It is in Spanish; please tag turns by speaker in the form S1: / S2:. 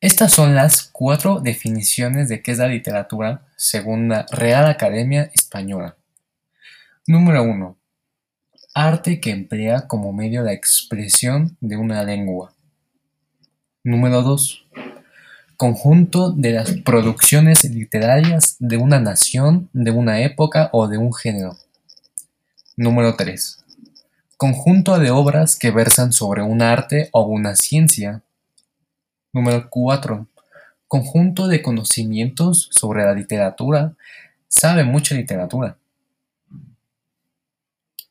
S1: Estas son las cuatro definiciones de qué es la literatura según la Real Academia Española. Número 1. Arte que emplea como medio la expresión de una lengua. Número 2. Conjunto de las producciones literarias de una nación, de una época o de un género. Número 3. Conjunto de obras que versan sobre un arte o una ciencia. Número 4. Conjunto de conocimientos sobre la literatura. Sabe mucha literatura.